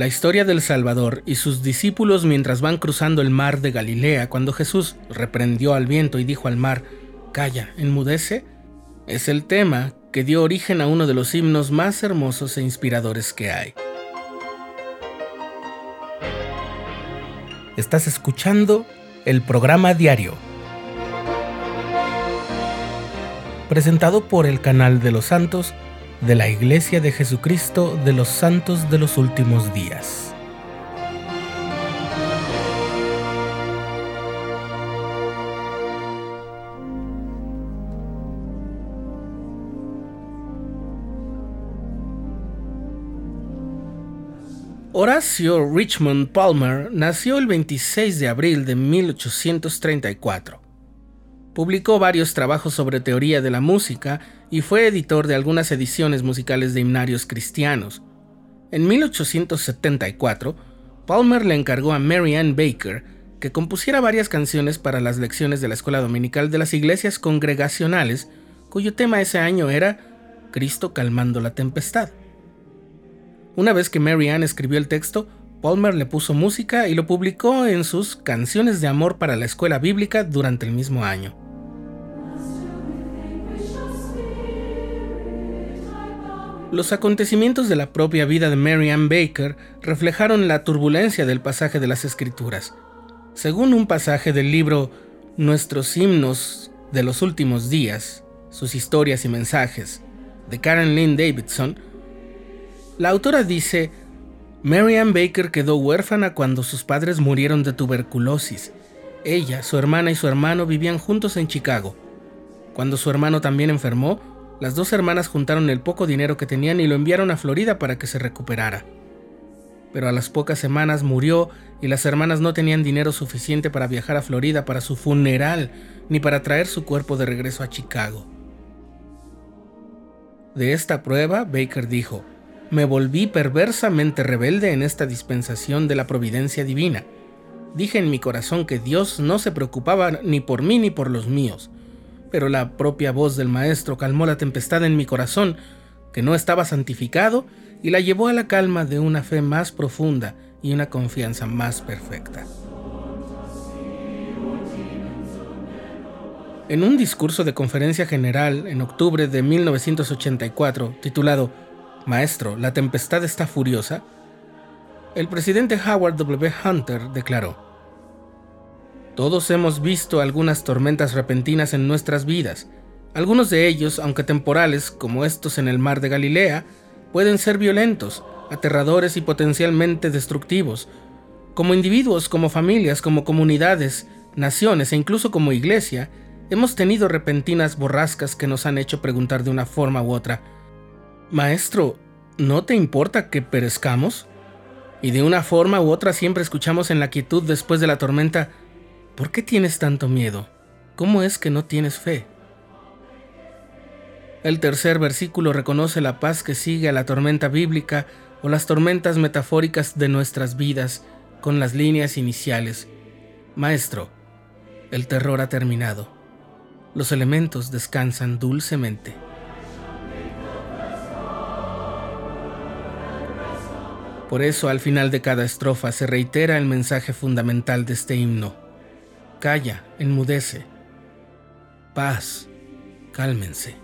La historia del Salvador y sus discípulos mientras van cruzando el mar de Galilea cuando Jesús reprendió al viento y dijo al mar, Calla, enmudece, es el tema que dio origen a uno de los himnos más hermosos e inspiradores que hay. Estás escuchando el programa diario, presentado por el canal de los santos de la Iglesia de Jesucristo de los Santos de los Últimos Días. Horacio Richmond Palmer nació el 26 de abril de 1834. Publicó varios trabajos sobre teoría de la música y fue editor de algunas ediciones musicales de himnarios cristianos. En 1874, Palmer le encargó a Mary Ann Baker que compusiera varias canciones para las lecciones de la escuela dominical de las iglesias congregacionales, cuyo tema ese año era Cristo calmando la tempestad. Una vez que Mary Ann escribió el texto, Palmer le puso música y lo publicó en sus Canciones de Amor para la Escuela Bíblica durante el mismo año. Los acontecimientos de la propia vida de Mary Ann Baker reflejaron la turbulencia del pasaje de las Escrituras. Según un pasaje del libro Nuestros himnos de los últimos días, sus historias y mensajes, de Karen Lynn Davidson, la autora dice, Mary Ann Baker quedó huérfana cuando sus padres murieron de tuberculosis. Ella, su hermana y su hermano vivían juntos en Chicago. Cuando su hermano también enfermó, las dos hermanas juntaron el poco dinero que tenían y lo enviaron a Florida para que se recuperara. Pero a las pocas semanas murió y las hermanas no tenían dinero suficiente para viajar a Florida para su funeral ni para traer su cuerpo de regreso a Chicago. De esta prueba, Baker dijo, me volví perversamente rebelde en esta dispensación de la providencia divina. Dije en mi corazón que Dios no se preocupaba ni por mí ni por los míos, pero la propia voz del Maestro calmó la tempestad en mi corazón, que no estaba santificado, y la llevó a la calma de una fe más profunda y una confianza más perfecta. En un discurso de conferencia general en octubre de 1984, titulado Maestro, la tempestad está furiosa, el presidente Howard W. Hunter declaró, todos hemos visto algunas tormentas repentinas en nuestras vidas. Algunos de ellos, aunque temporales, como estos en el mar de Galilea, pueden ser violentos, aterradores y potencialmente destructivos. Como individuos, como familias, como comunidades, naciones e incluso como iglesia, hemos tenido repentinas borrascas que nos han hecho preguntar de una forma u otra, Maestro, ¿no te importa que perezcamos? Y de una forma u otra siempre escuchamos en la quietud después de la tormenta, ¿Por qué tienes tanto miedo? ¿Cómo es que no tienes fe? El tercer versículo reconoce la paz que sigue a la tormenta bíblica o las tormentas metafóricas de nuestras vidas con las líneas iniciales. Maestro, el terror ha terminado. Los elementos descansan dulcemente. Por eso al final de cada estrofa se reitera el mensaje fundamental de este himno. Calla, enmudece. Paz, cálmense.